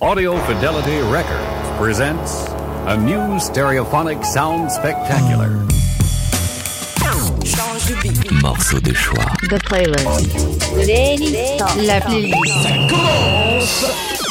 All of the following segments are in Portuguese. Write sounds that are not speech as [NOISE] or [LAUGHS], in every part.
Audio Fidelity Records presents a new stereophonic sound spectacular. Morceau de choix. The playlist. La playlist. Ça commence.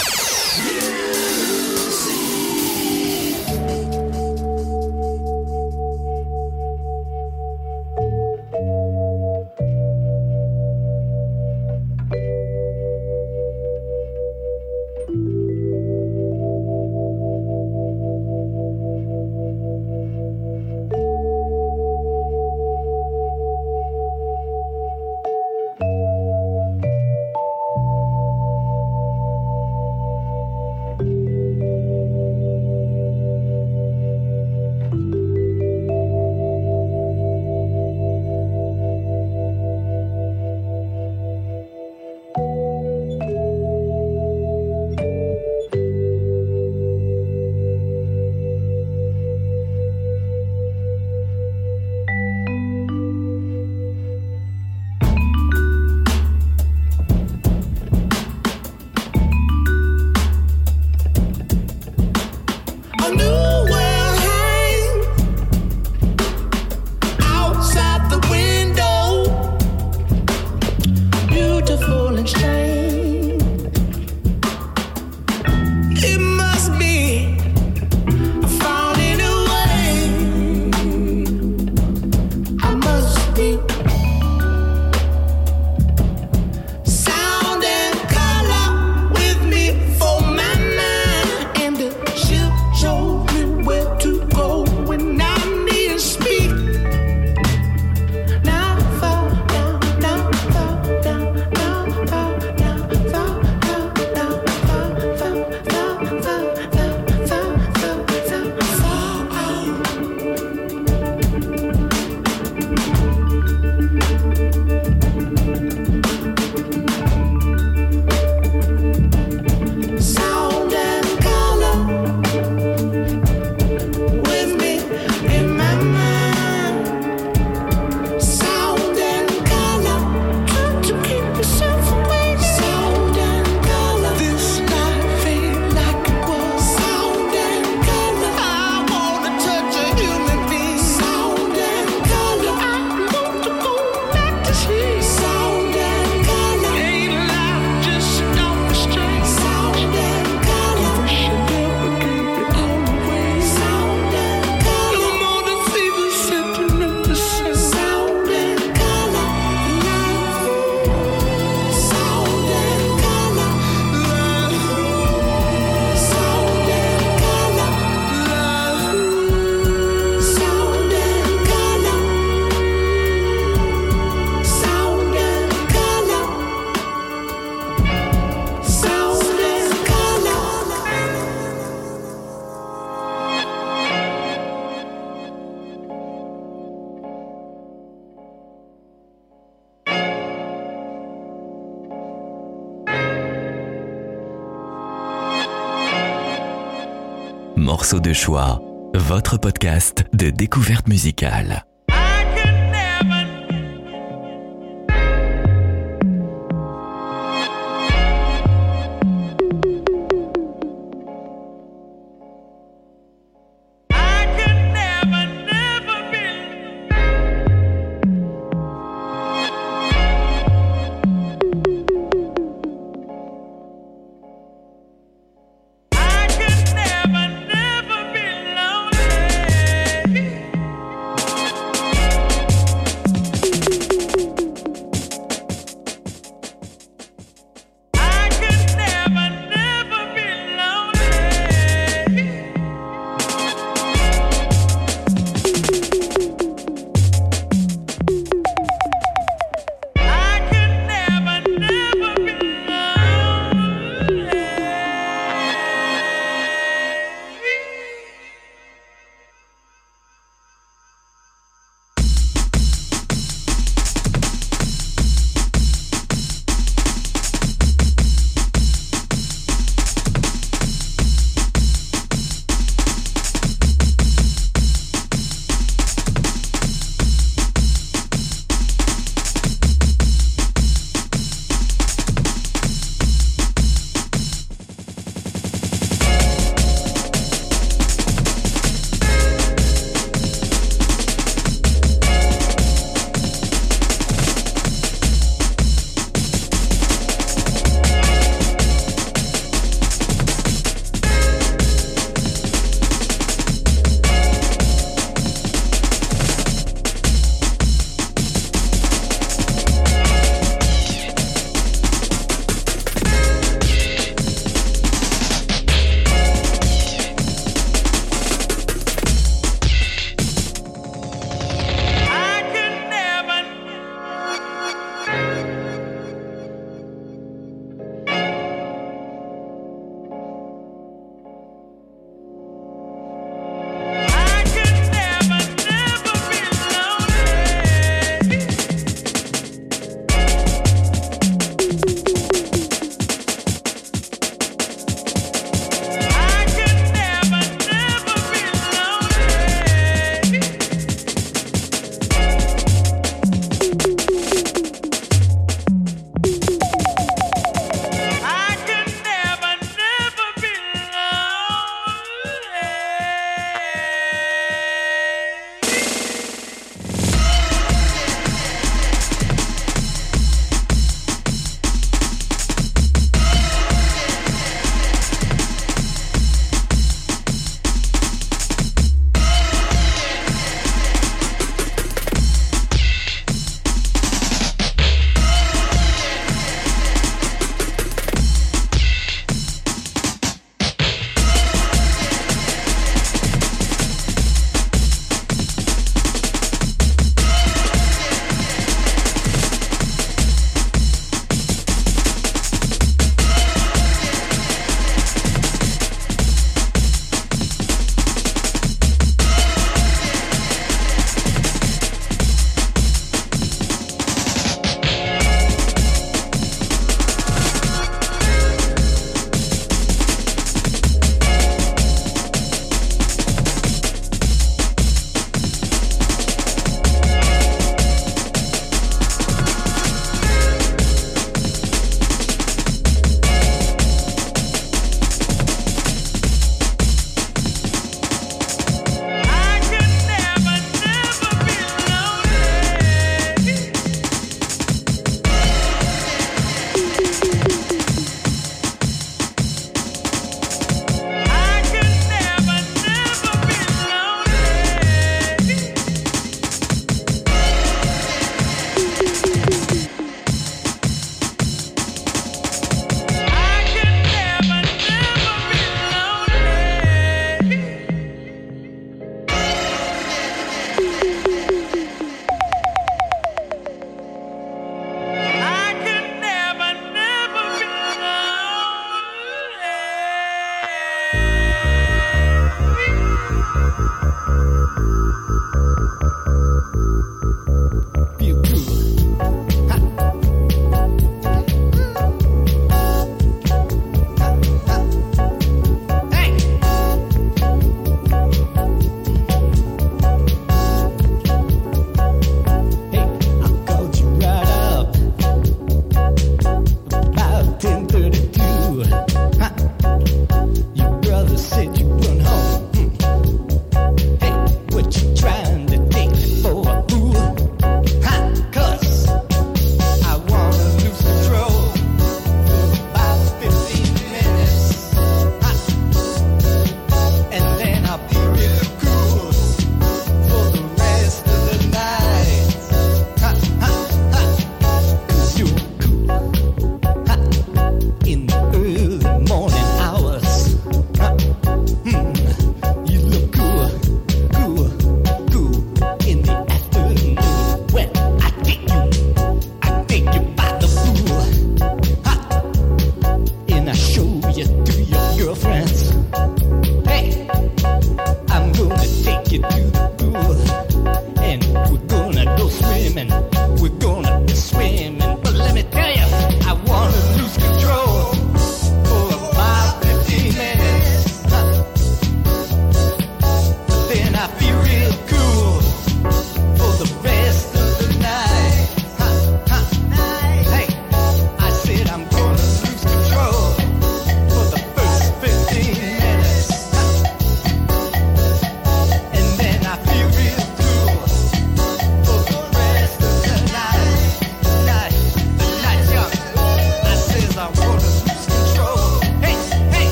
morceau de choix, votre podcast de découverte musicale.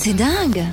C'est dingue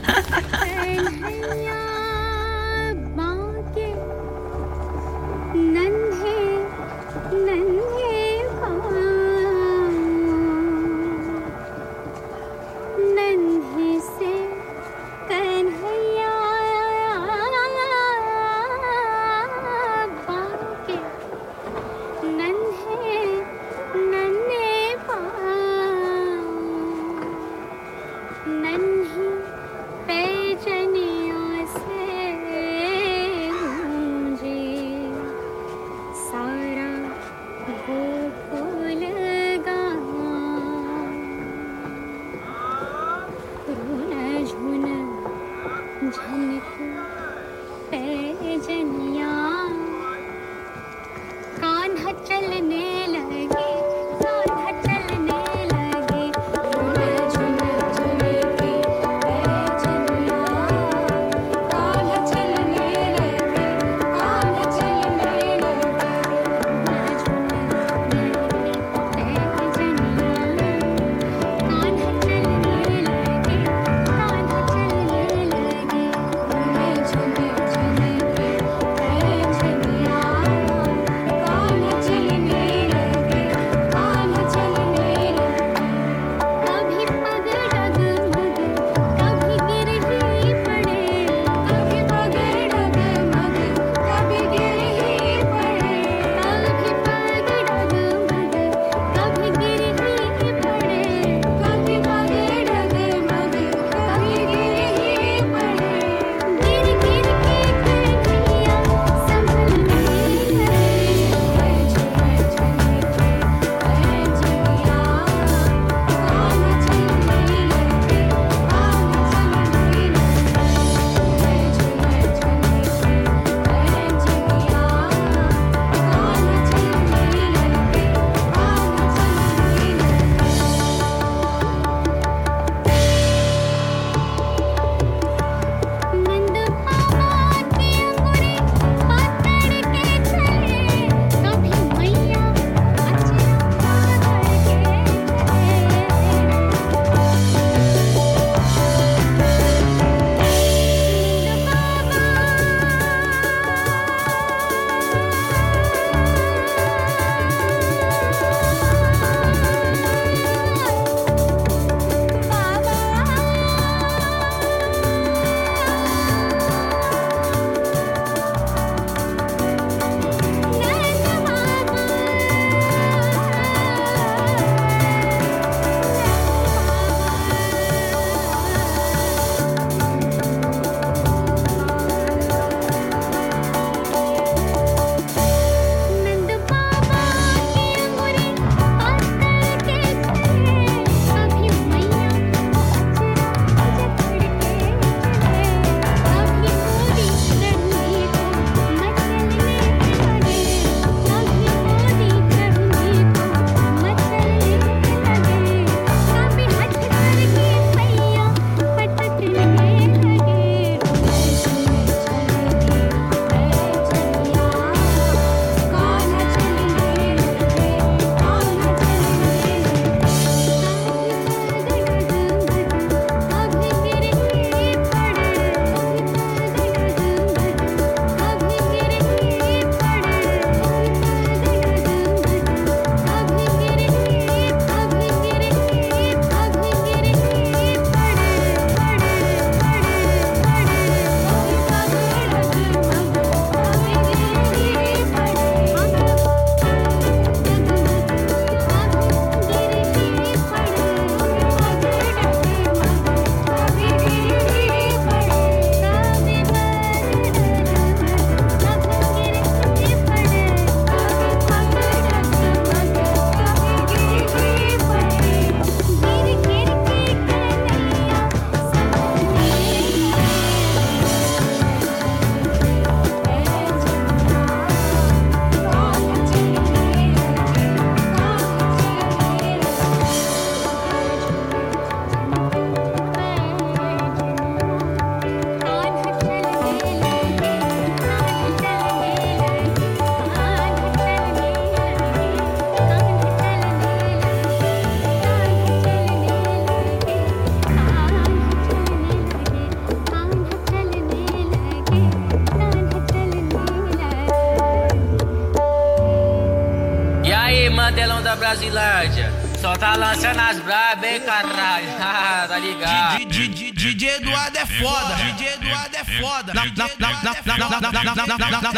Brasilândia. Só tá lançando as brabas, hein, caralho. Ah, tá ligado? DJ Eduardo é foda, DJ Eduardo é foda. Na,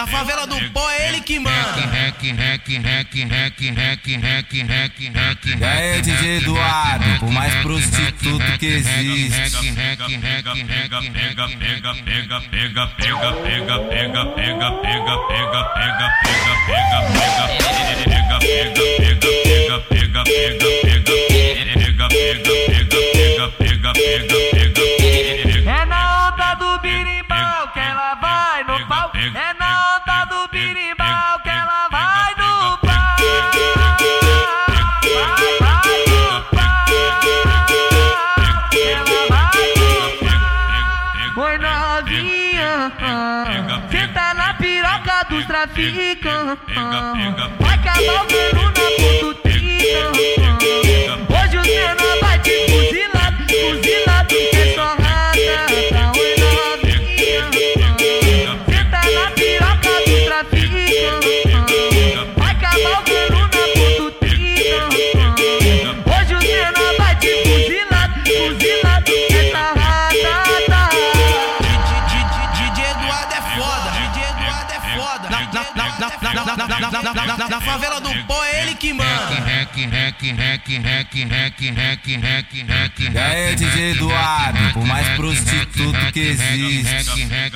favela do pó é ele que manda. E aí, DJ Eduardo, por mais prostituto que existe. É na onda do birimbau que ela vai no pau. É na onda do birimbau que ela vai no pau. Vai, vai no pau. Ela vai no pau. Oi novinha, senta na piroca dos traficantes. Vai acabar o E aí, DJ Eduardo, por mais prostituto que existe. É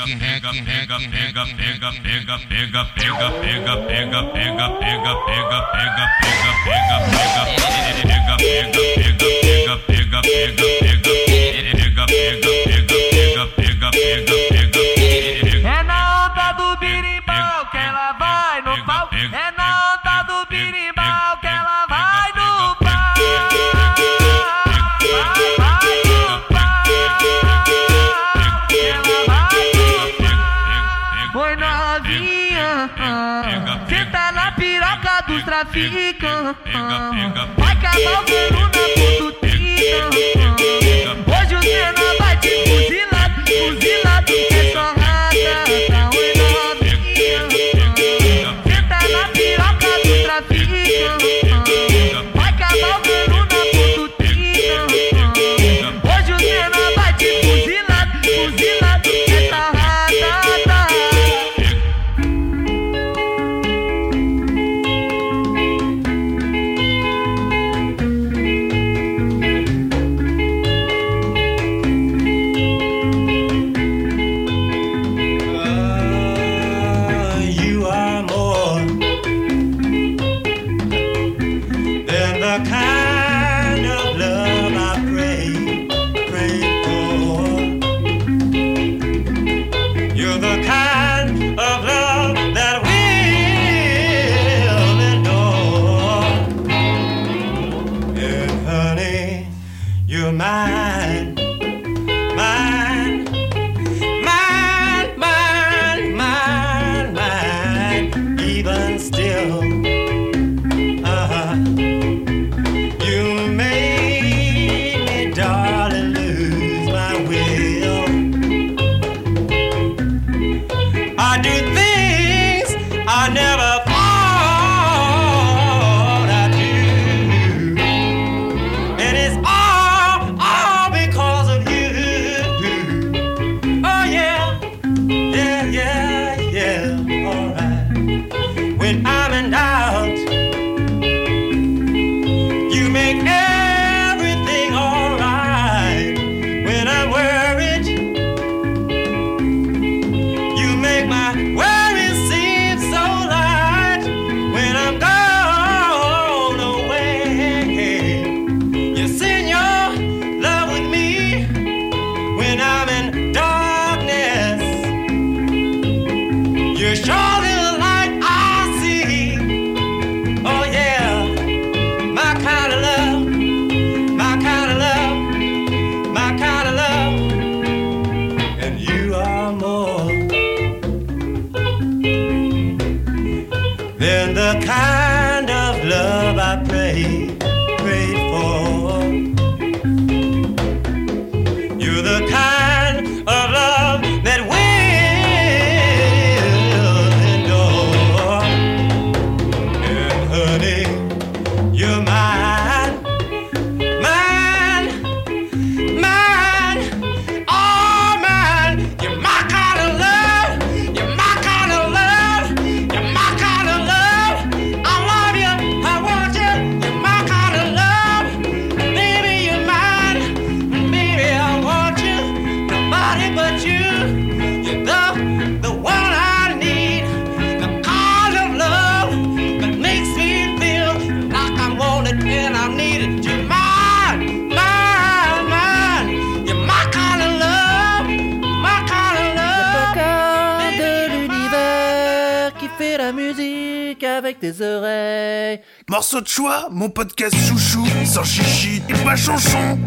avec tes oreilles. Morceau de choix, mon podcast chouchou, sans chichi et pas chanson.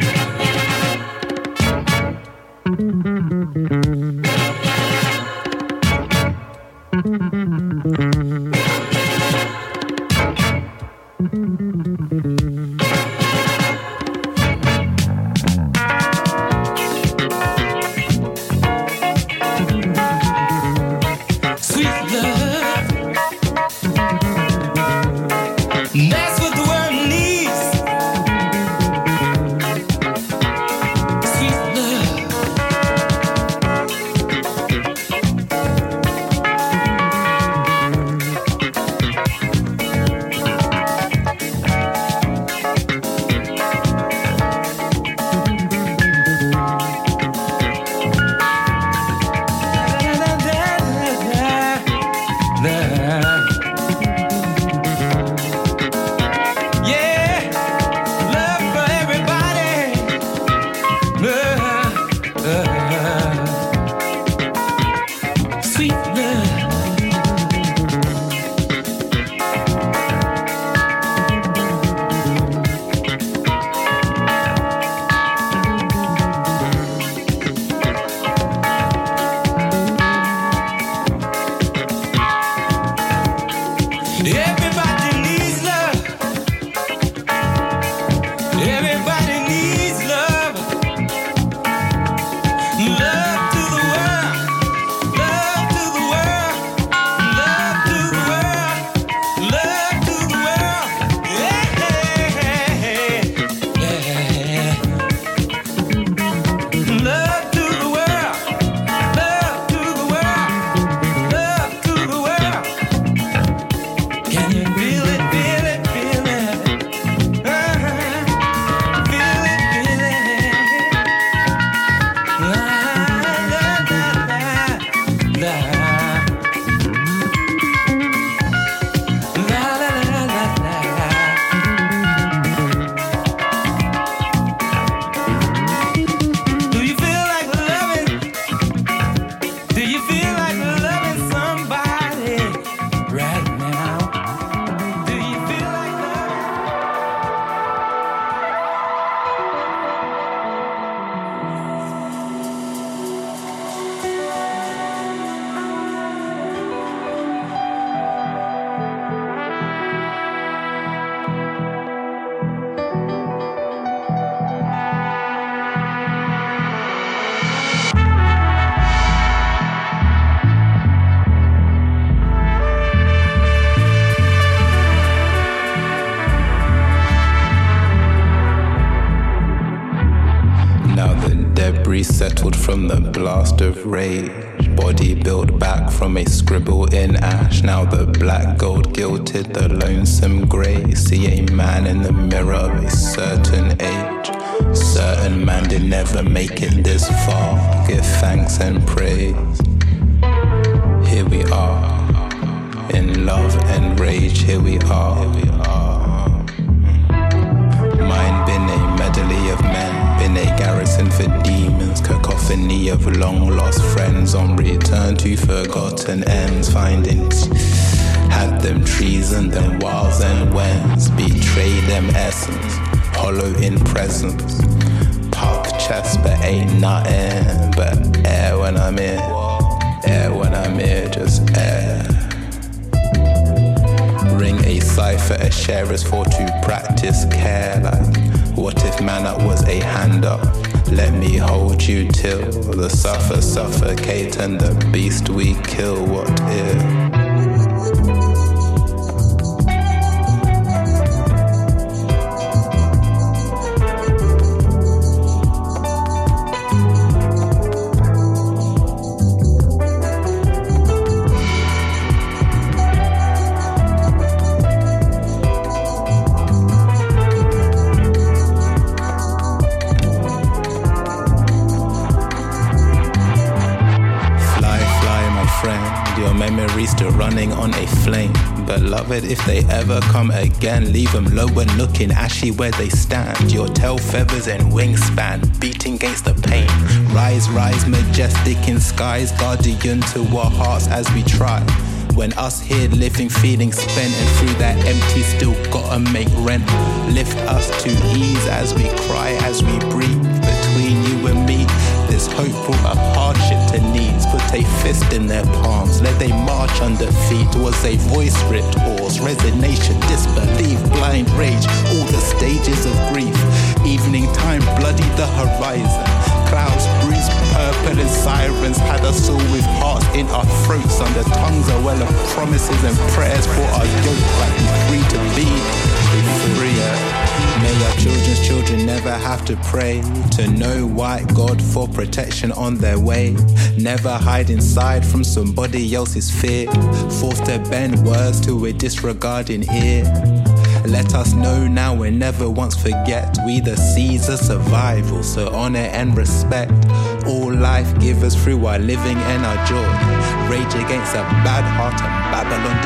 Ray forgotten ends, finding had them treason, them wiles and wens, betray them essence, hollow in presence, puff chest but ain't nothing but air when I'm in, air when I'm here, just air. Ring a cipher, a share is for to practice care. Like, what if man up was a hand up? Let me hold you till the suffer suffocate and the beast we kill. What if? Beloved, if they ever come again, leave them low and looking ashy where they stand. Your tail feathers and wingspan beating against the pain. Rise, rise, majestic in skies, guardian to our hearts as we try. When us here living, feeling spent, and through that empty, still gotta make rent. Lift us to ease as we cry, as we breathe. There's hope for a hardship to needs. Put a fist in their palms, let they march under feet. Was a voice ripped hoarse, resignation, disbelief, blind rage, all the stages of grief. Evening time, bloody the horizon. Clouds bruised purple and sirens had us all with hearts in our throats. Under tongues a well of promises and prayers for our yoke, like we free to be free. May our children's children never have to pray to know white God for protection on their way. Never hide inside from somebody else's fear. Forced to bend words to a disregarding ear. Let us know now and never once forget. We the seeds of survival, so honor and respect. All life givers through our living and our joy. Rage against a bad heart and Babylon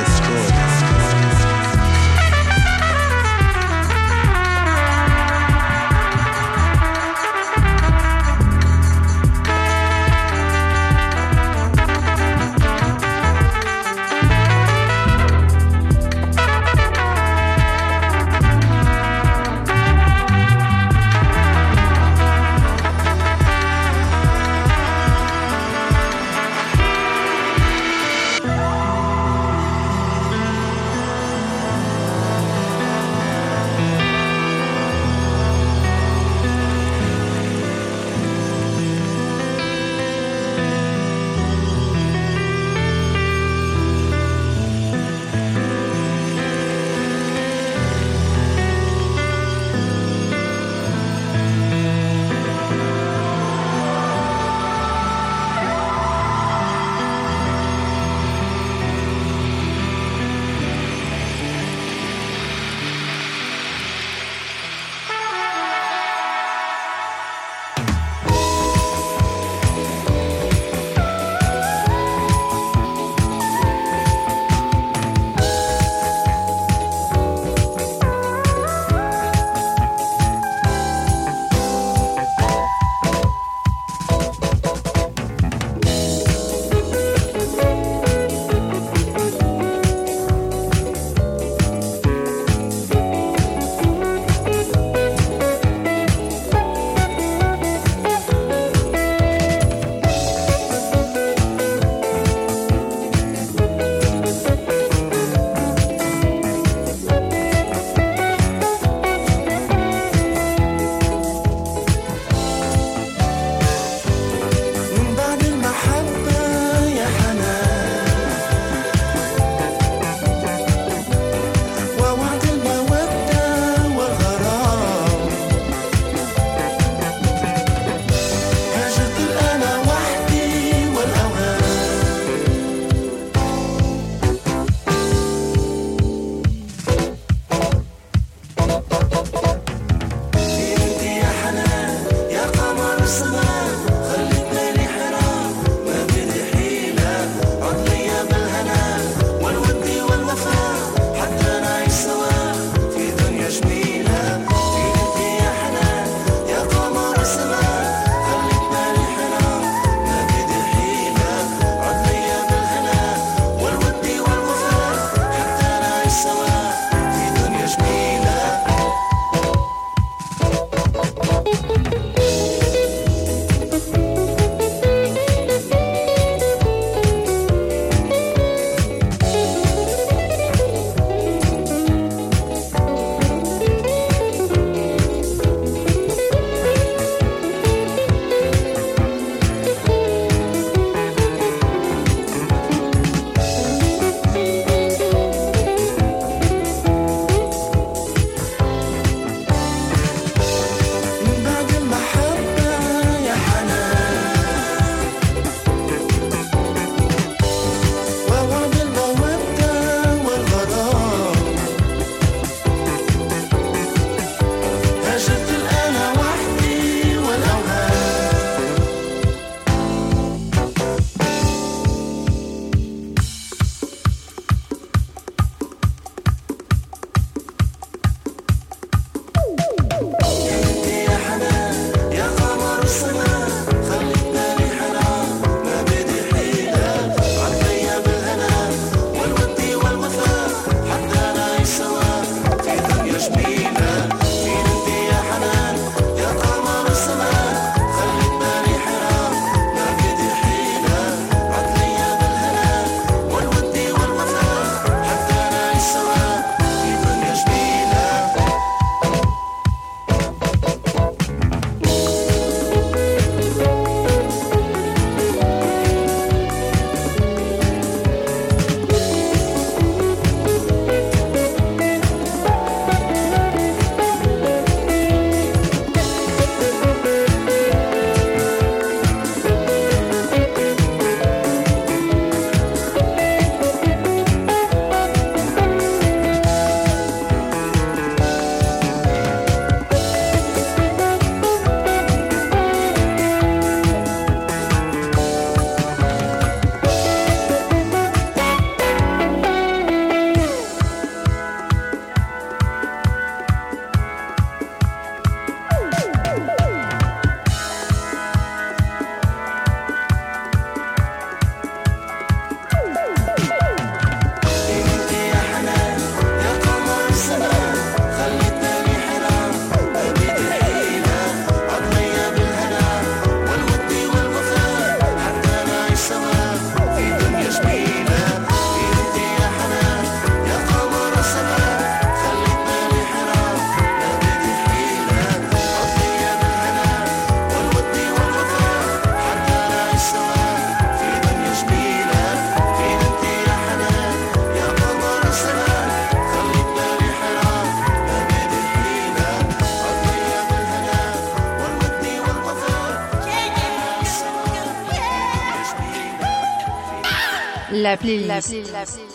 destroy. La playlist.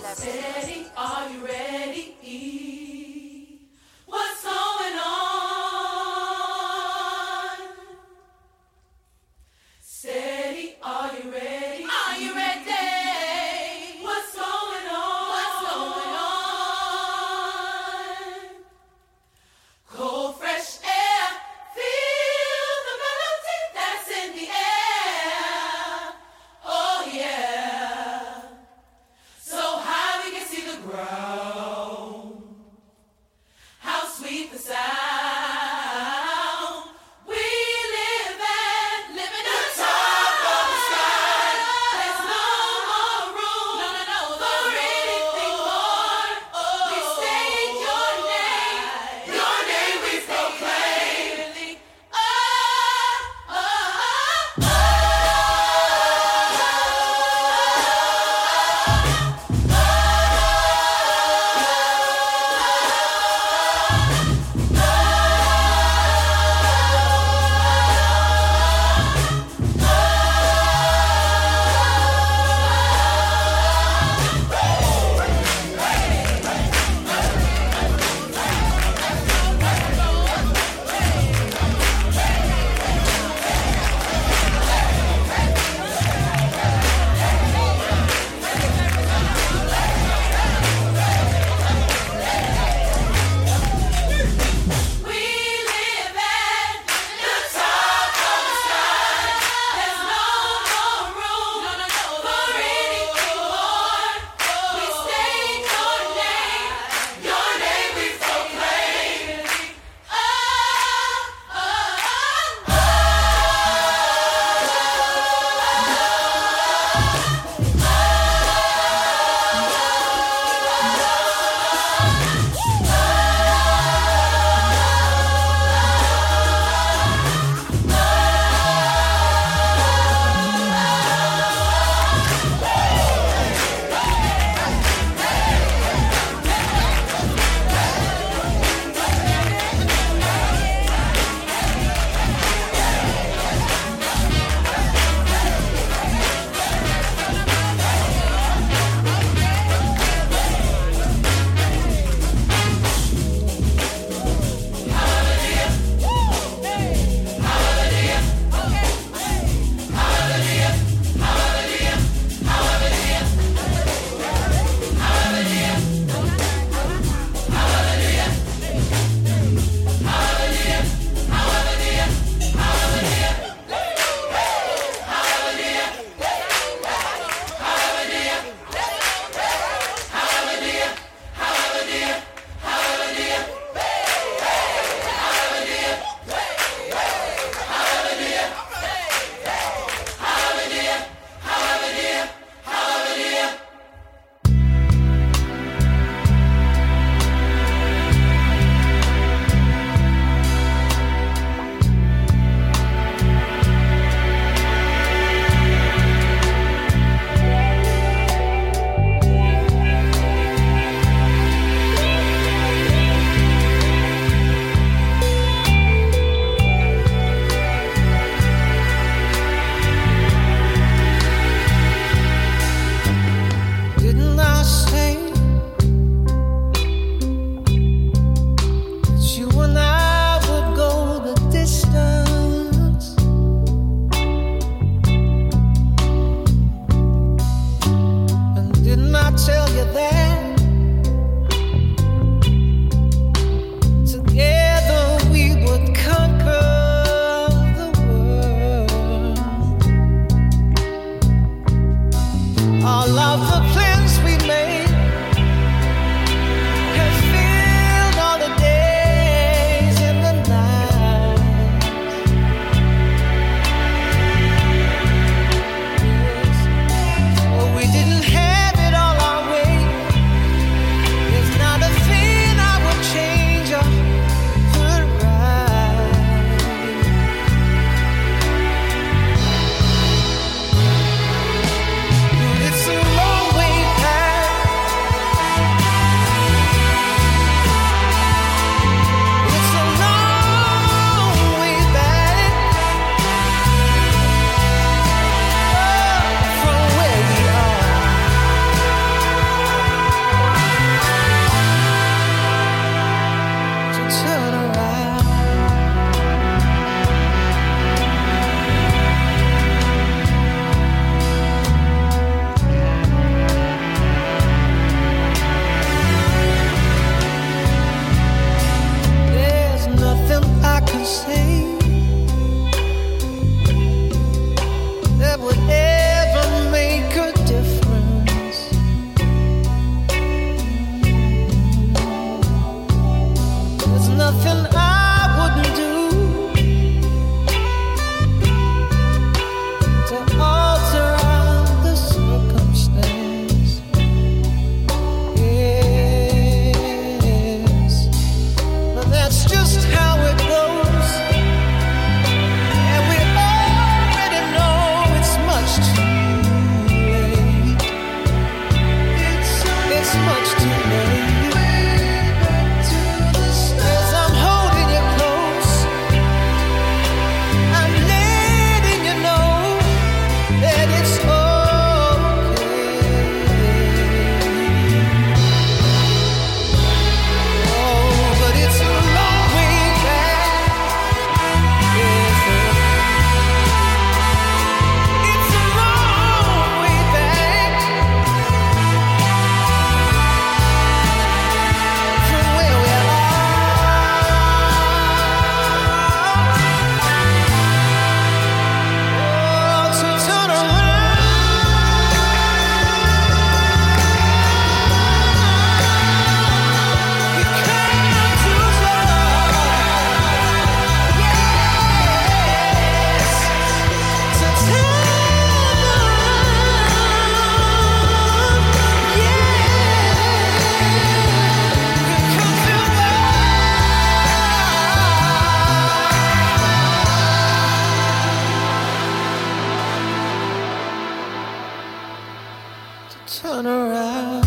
turn around.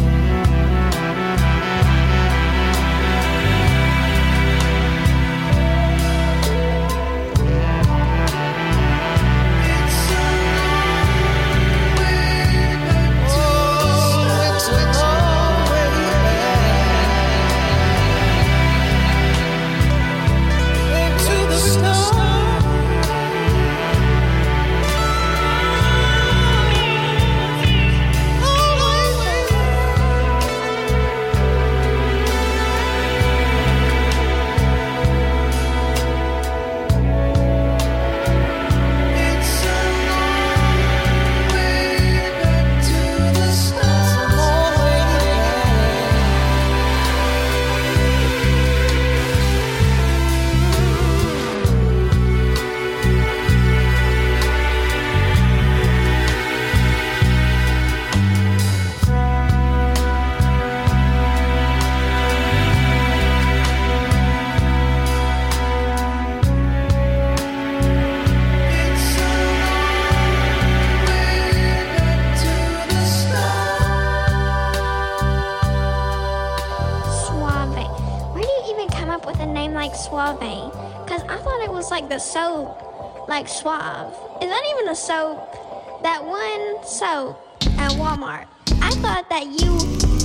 like Suave. Is that even a soap? That one soap at Walmart. I thought that you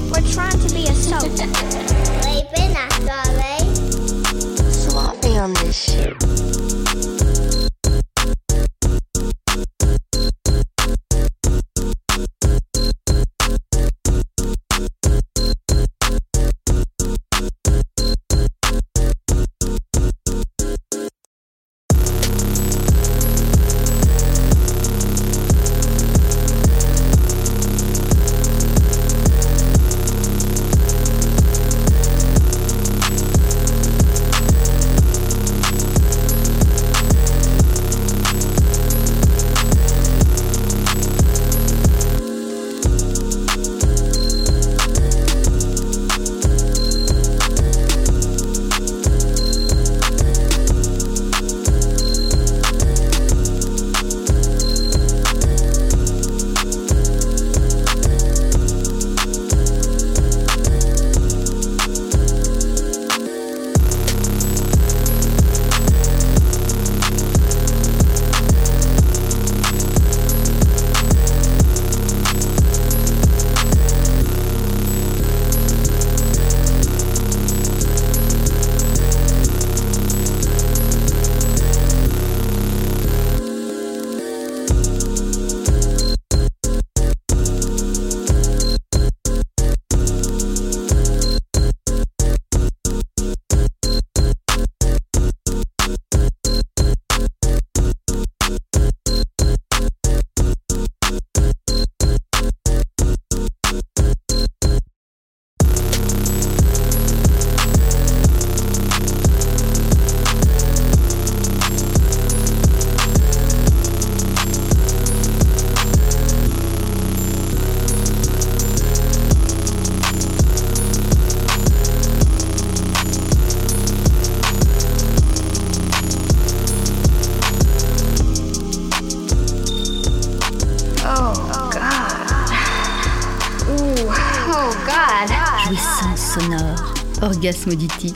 were trying to be a soap. [LAUGHS] Wait, been not Suave. Suave on this shit. Oh, Jouissance sonore, orgasme auditif,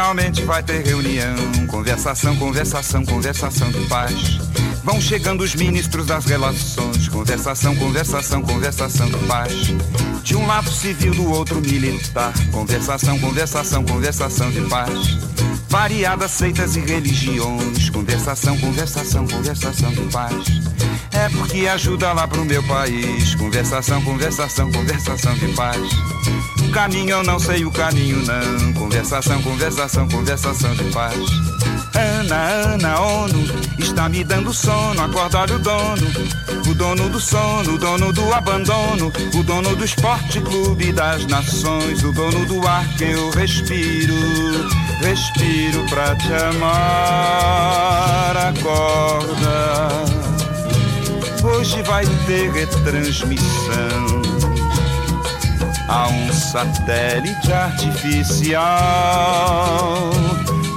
finalmente vai ter reunião, conversação, conversação, conversação de paz. Vão chegando os ministros das relações, conversação, conversação, conversação de paz. De um lado civil, do outro militar, conversação, conversação, conversação de paz. Variadas seitas e religiões, conversação, conversação, conversação de paz. É porque ajuda lá pro meu país, conversação, conversação, conversação de paz. Caminho eu não sei o caminho não, conversação, conversação, conversação de paz. Ana, Ana, ONU, está me dando sono, acorda olha o dono. O dono do sono, o dono do abandono, o dono do esporte clube das nações, o dono do ar que eu respiro, respiro pra te amar, acorda. Hoje vai ter retransmissão. A um satélite artificial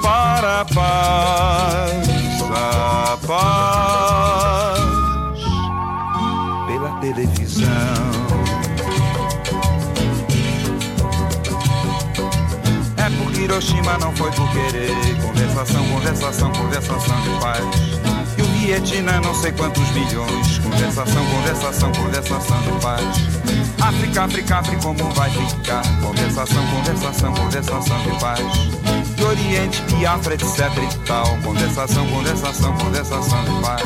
para a paz, a paz pela televisão. É porque Hiroshima não foi por querer. Conversação, conversação, conversação de paz. Vietnã não sei quantos milhões. Conversação, conversação, conversação de paz. África, África, África, como vai ficar? Conversação, conversação, conversação de paz. E Oriente, Biafra, etc e tal. Conversação, conversação, conversação de paz.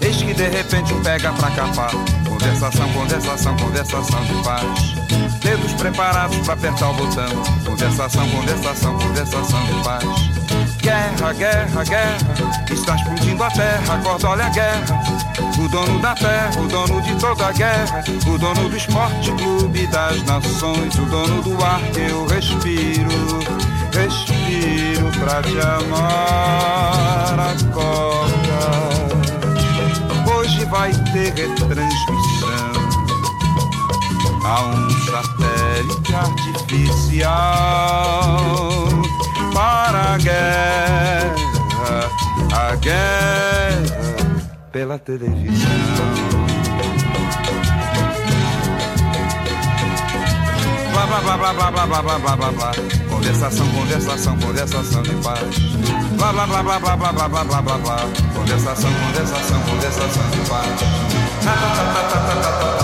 Eis que de repente pega pra capar. Conversação, conversação, conversação de paz. Dedos preparados pra apertar o botão. Conversação, conversação, conversação de paz. Guerra, guerra, guerra. Está explodindo a terra, acorda, olha a guerra. O dono da terra, o dono de toda a guerra. O dono do esporte clube das nações. O dono do ar que eu respiro. Respiro pra te amar. Acorda. Hoje vai ter retransmissão. Há um satélite artificial para a guerra, a guerra pela televisão. Blá blá blá blá blá blá blá blá blá blá blá. Conversação, conversação, conversação de paz. Blá blá blá blá blá blá blá blá blá blá blá. Conversação, conversação, conversação de paz. Ta, ta, ta, ta, ta, ta, ta, ta,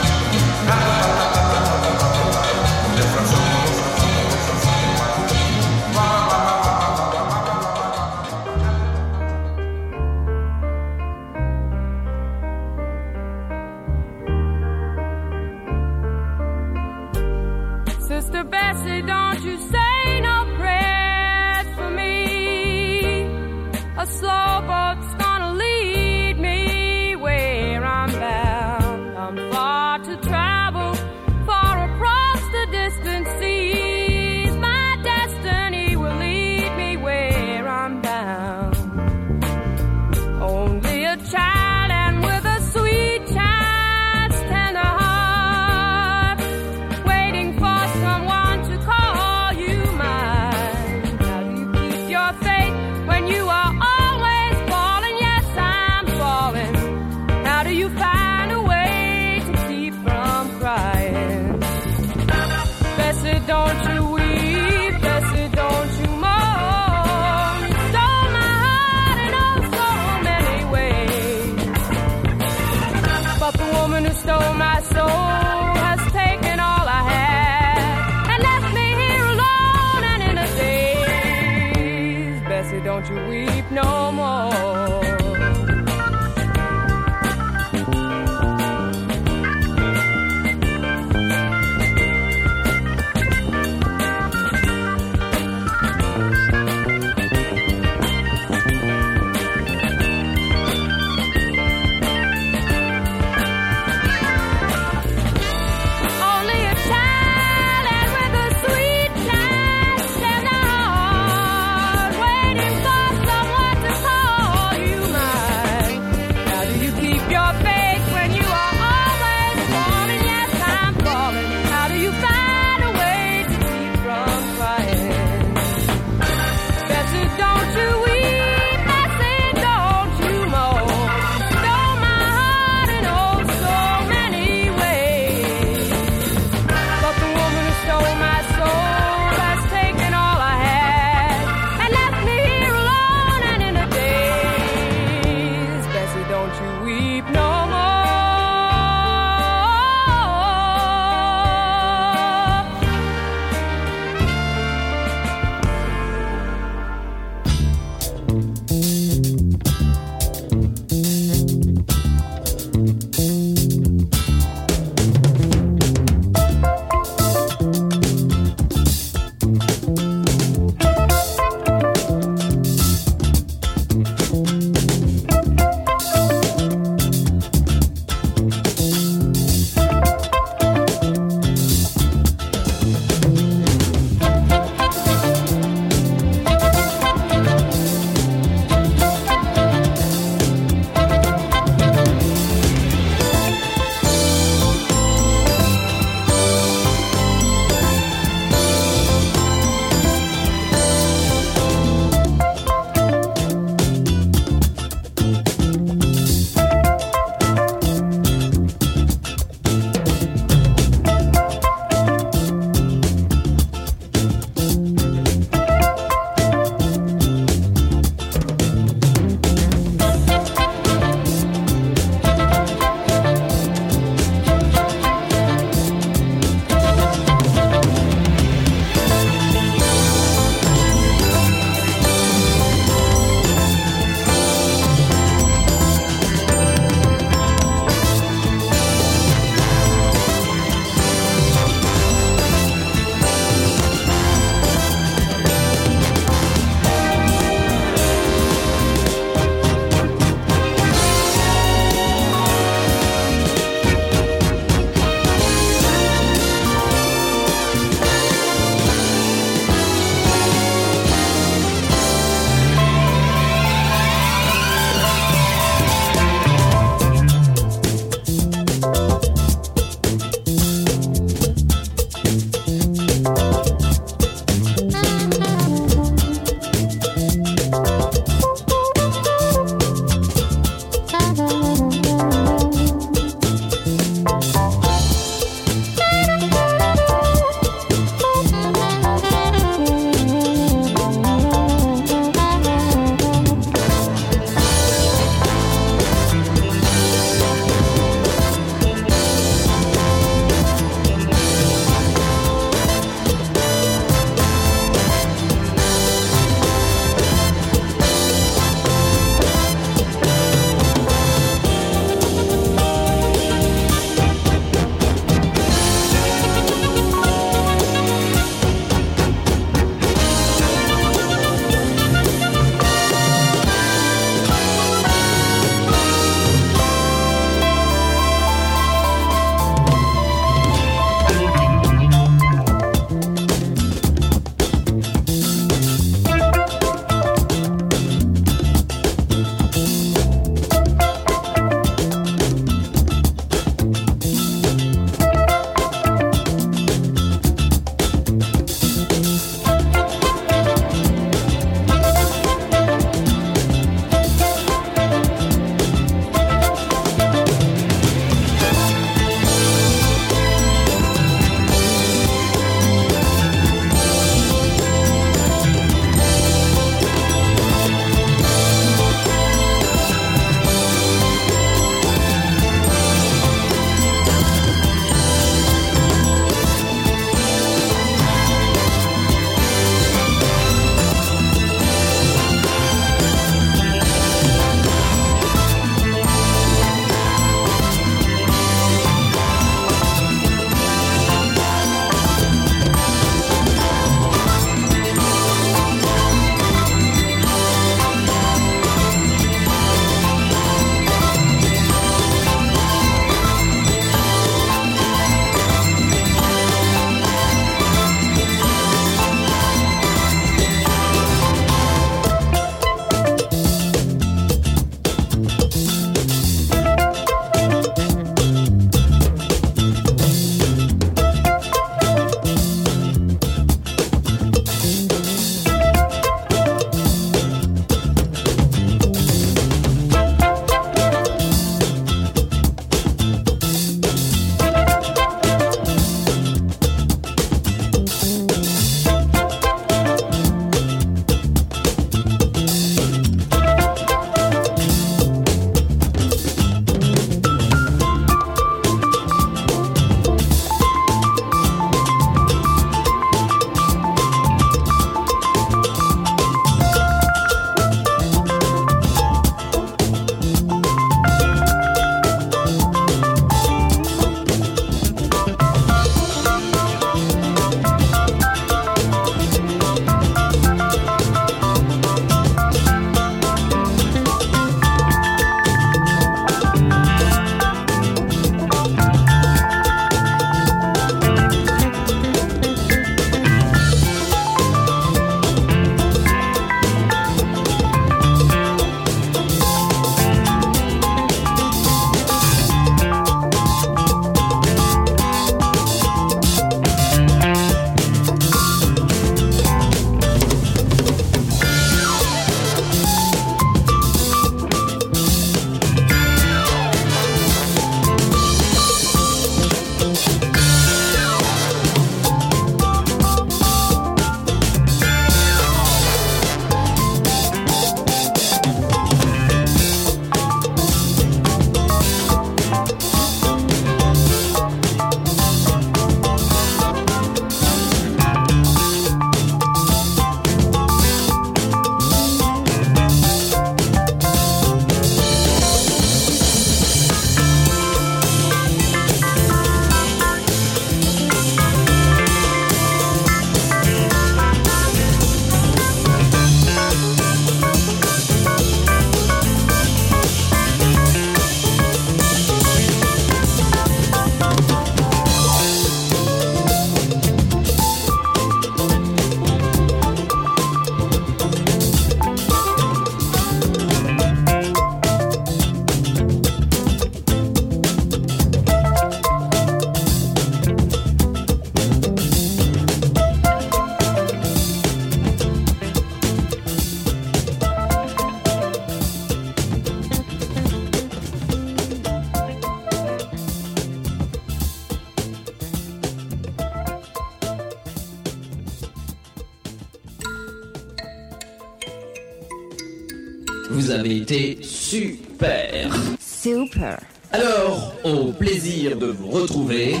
retrouver.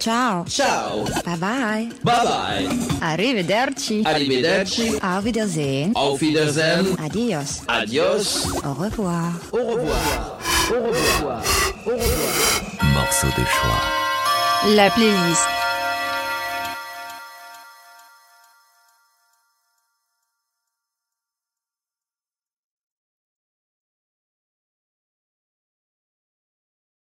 Ciao. Ciao. Bye bye. Bye bye. Arrivederci. Arrivederci. Auf Wiedersehen. Auf Wiedersehen. Adios. Adios. Au revoir. Au revoir. Au revoir. Au revoir. Morceau de choix. La playlist